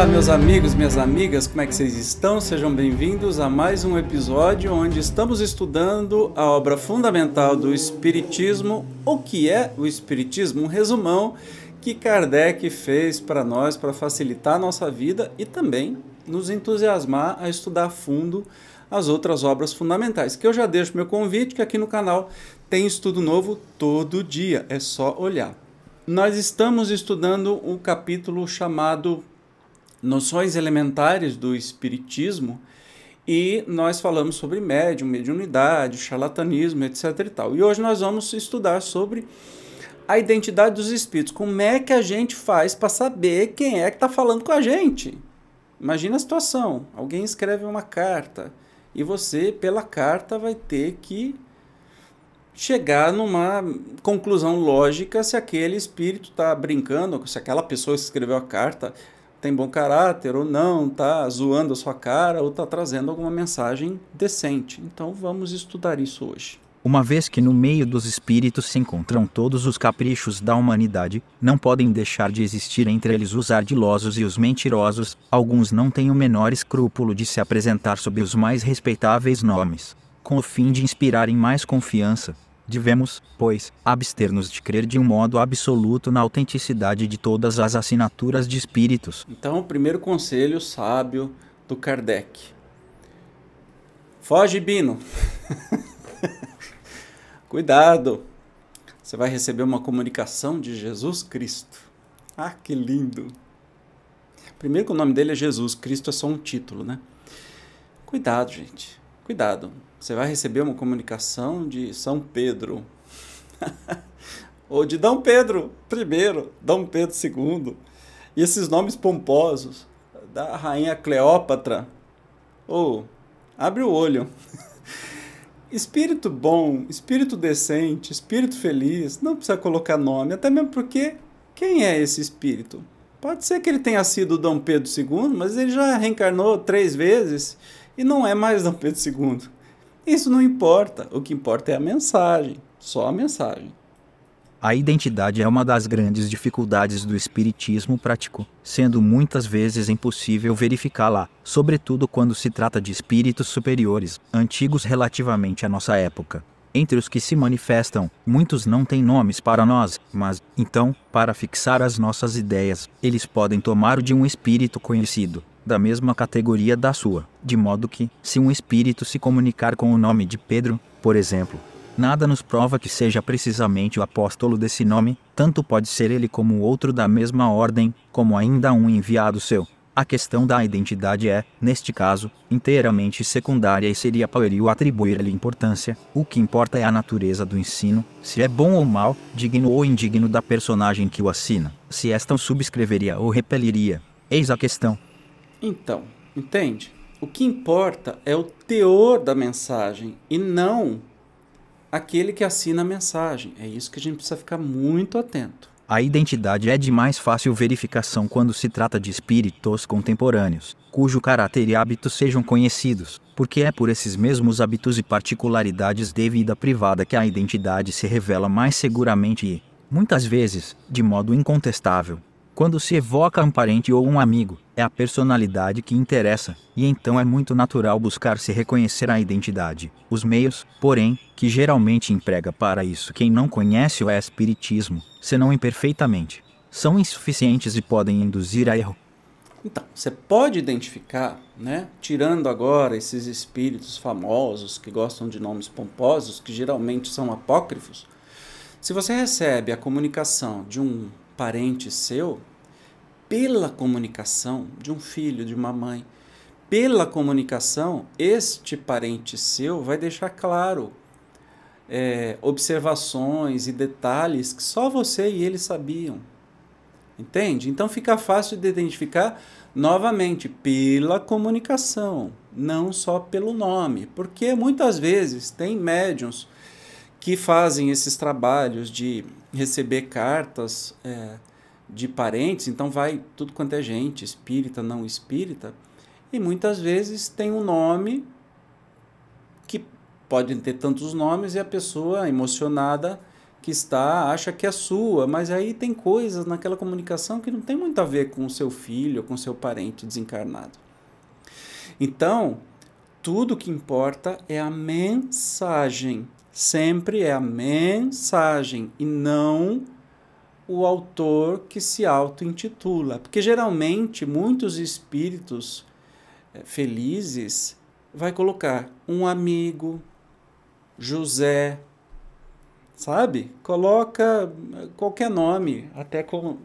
Olá, meus amigos, minhas amigas, como é que vocês estão? Sejam bem-vindos a mais um episódio onde estamos estudando a obra fundamental do Espiritismo. O que é o Espiritismo? Um resumão que Kardec fez para nós para facilitar a nossa vida e também nos entusiasmar a estudar a fundo as outras obras fundamentais. Que eu já deixo meu convite que aqui no canal tem estudo novo todo dia, é só olhar. Nós estamos estudando um capítulo chamado noções elementares do espiritismo e nós falamos sobre médium, mediunidade, charlatanismo, etc e tal. E hoje nós vamos estudar sobre a identidade dos espíritos. Como é que a gente faz para saber quem é que está falando com a gente? Imagina a situação: alguém escreve uma carta e você, pela carta, vai ter que chegar numa conclusão lógica se aquele espírito está brincando, se aquela pessoa que escreveu a carta tem bom caráter ou não, tá zoando a sua cara ou tá trazendo alguma mensagem decente. Então vamos estudar isso hoje. Uma vez que no meio dos espíritos se encontram todos os caprichos da humanidade, não podem deixar de existir entre eles os ardilosos e os mentirosos, alguns não têm o menor escrúpulo de se apresentar sob os mais respeitáveis nomes, com o fim de inspirarem mais confiança, Devemos, pois, abster-nos de crer de um modo absoluto na autenticidade de todas as assinaturas de espíritos. Então, o primeiro conselho sábio do Kardec: Foge, Bino! Cuidado! Você vai receber uma comunicação de Jesus Cristo. Ah, que lindo! Primeiro que o nome dele é Jesus, Cristo é só um título, né? Cuidado, gente. Cuidado. Você vai receber uma comunicação de São Pedro. Ou de Dom Pedro I, Dom Pedro II. E esses nomes pomposos da rainha Cleópatra. Ou, abre o olho. espírito bom, espírito decente, espírito feliz, não precisa colocar nome, até mesmo porque quem é esse espírito? Pode ser que ele tenha sido Dom Pedro II, mas ele já reencarnou três vezes e não é mais Dom Pedro II. Isso não importa. O que importa é a mensagem, só a mensagem. A identidade é uma das grandes dificuldades do espiritismo prático, sendo muitas vezes impossível verificá-la, sobretudo quando se trata de espíritos superiores, antigos relativamente à nossa época. Entre os que se manifestam, muitos não têm nomes para nós, mas, então, para fixar as nossas ideias, eles podem tomar o de um espírito conhecido, da mesma categoria da sua, de modo que, se um espírito se comunicar com o nome de Pedro, por exemplo, nada nos prova que seja precisamente o apóstolo desse nome, tanto pode ser ele como outro da mesma ordem, como ainda um enviado seu. A questão da identidade é, neste caso, inteiramente secundária e seria pueril atribuir-lhe importância. O que importa é a natureza do ensino, se é bom ou mal, digno ou indigno da personagem que o assina, se esta o subscreveria ou repeliria. Eis a questão. Então, entende? O que importa é o teor da mensagem e não aquele que assina a mensagem. É isso que a gente precisa ficar muito atento. A identidade é de mais fácil verificação quando se trata de espíritos contemporâneos, cujo caráter e hábitos sejam conhecidos, porque é por esses mesmos hábitos e particularidades de vida privada que a identidade se revela mais seguramente e, muitas vezes, de modo incontestável. Quando se evoca um parente ou um amigo, é a personalidade que interessa, e então é muito natural buscar se reconhecer a identidade. Os meios, porém, que geralmente emprega para isso quem não conhece o espiritismo, senão imperfeitamente, são insuficientes e podem induzir a erro. Então, você pode identificar, né, tirando agora esses espíritos famosos que gostam de nomes pomposos, que geralmente são apócrifos, se você recebe a comunicação de um parente seu, pela comunicação de um filho, de uma mãe, pela comunicação, este parente seu vai deixar claro é, observações e detalhes que só você e ele sabiam. Entende? Então fica fácil de identificar novamente pela comunicação, não só pelo nome, porque muitas vezes tem médiums que fazem esses trabalhos de receber cartas é, de parentes, então vai tudo quanto é gente, espírita, não espírita, e muitas vezes tem um nome que pode ter tantos nomes e a pessoa emocionada que está acha que é sua, mas aí tem coisas naquela comunicação que não tem muito a ver com o seu filho, com o seu parente desencarnado. Então, tudo que importa é a mensagem. Sempre é a mensagem e não o autor que se auto-intitula. Porque geralmente muitos espíritos eh, felizes vai colocar um amigo, José, sabe? Coloca eh, qualquer nome, até como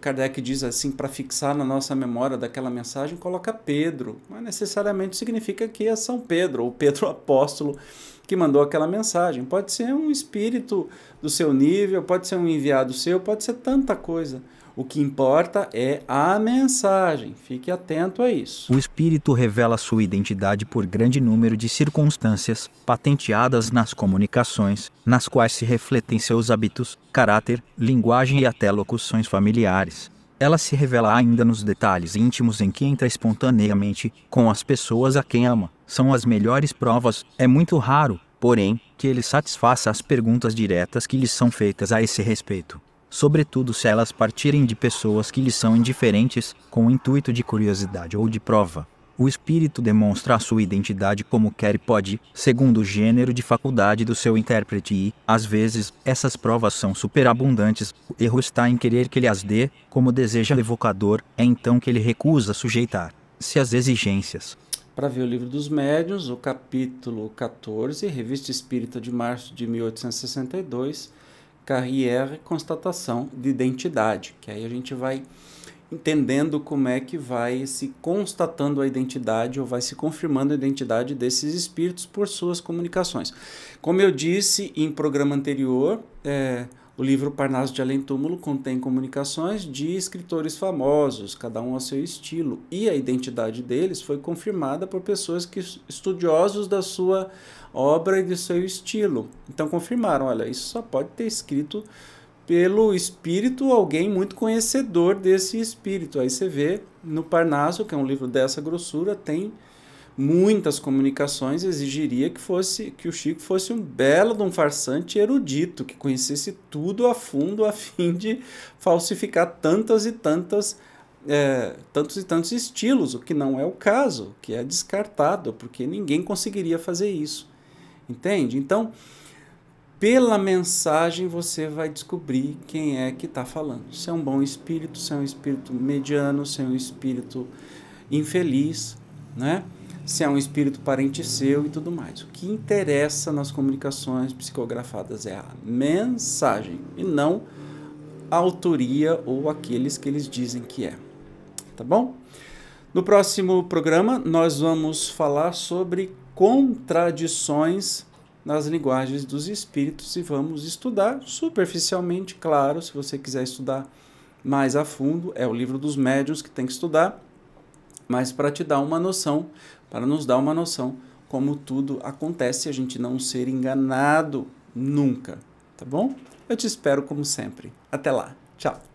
Kardec diz assim, para fixar na nossa memória daquela mensagem, coloca Pedro. Mas necessariamente significa que é São Pedro, ou Pedro Apóstolo, que mandou aquela mensagem. Pode ser um espírito do seu nível, pode ser um enviado seu, pode ser tanta coisa. O que importa é a mensagem. Fique atento a isso. O espírito revela sua identidade por grande número de circunstâncias patenteadas nas comunicações, nas quais se refletem seus hábitos, caráter, linguagem e até locuções familiares. Ela se revela ainda nos detalhes íntimos em que entra espontaneamente com as pessoas a quem ama. São as melhores provas. É muito raro, porém, que ele satisfaça as perguntas diretas que lhes são feitas a esse respeito. Sobretudo se elas partirem de pessoas que lhe são indiferentes, com o intuito de curiosidade ou de prova. O espírito demonstra a sua identidade como quer e pode, segundo o gênero de faculdade do seu intérprete e, às vezes, essas provas são superabundantes. O erro está em querer que ele as dê, como deseja o evocador, é então que ele recusa sujeitar-se às exigências. Para ver o livro dos médiuns, o capítulo 14, Revista Espírita de março de 1862, Carrière Constatação de Identidade, que aí a gente vai entendendo como é que vai se constatando a identidade ou vai se confirmando a identidade desses espíritos por suas comunicações. Como eu disse em programa anterior, é, o livro Parnaso de Além Túmulo contém comunicações de escritores famosos, cada um a seu estilo, e a identidade deles foi confirmada por pessoas que estudiosos da sua obra e do seu estilo. Então confirmaram, olha, isso só pode ter escrito pelo espírito alguém muito conhecedor desse espírito. Aí você vê no Parnaso, que é um livro dessa grossura, tem muitas comunicações, exigiria que fosse que o Chico fosse um belo de um farsante erudito, que conhecesse tudo a fundo a fim de falsificar tantas e tantas é, tantos e tantos estilos, o que não é o caso, que é descartado, porque ninguém conseguiria fazer isso. Entende? Então, pela mensagem você vai descobrir quem é que está falando. Se é um bom espírito, se é um espírito mediano, se é um espírito infeliz, né? se é um espírito parente seu e tudo mais. O que interessa nas comunicações psicografadas é a mensagem e não a autoria ou aqueles que eles dizem que é. Tá bom? No próximo programa, nós vamos falar sobre contradições nas linguagens dos espíritos e vamos estudar superficialmente, claro, se você quiser estudar mais a fundo, é o livro dos médiuns que tem que estudar, mas para te dar uma noção, para nos dar uma noção como tudo acontece, a gente não ser enganado nunca, tá bom? Eu te espero como sempre. Até lá. Tchau.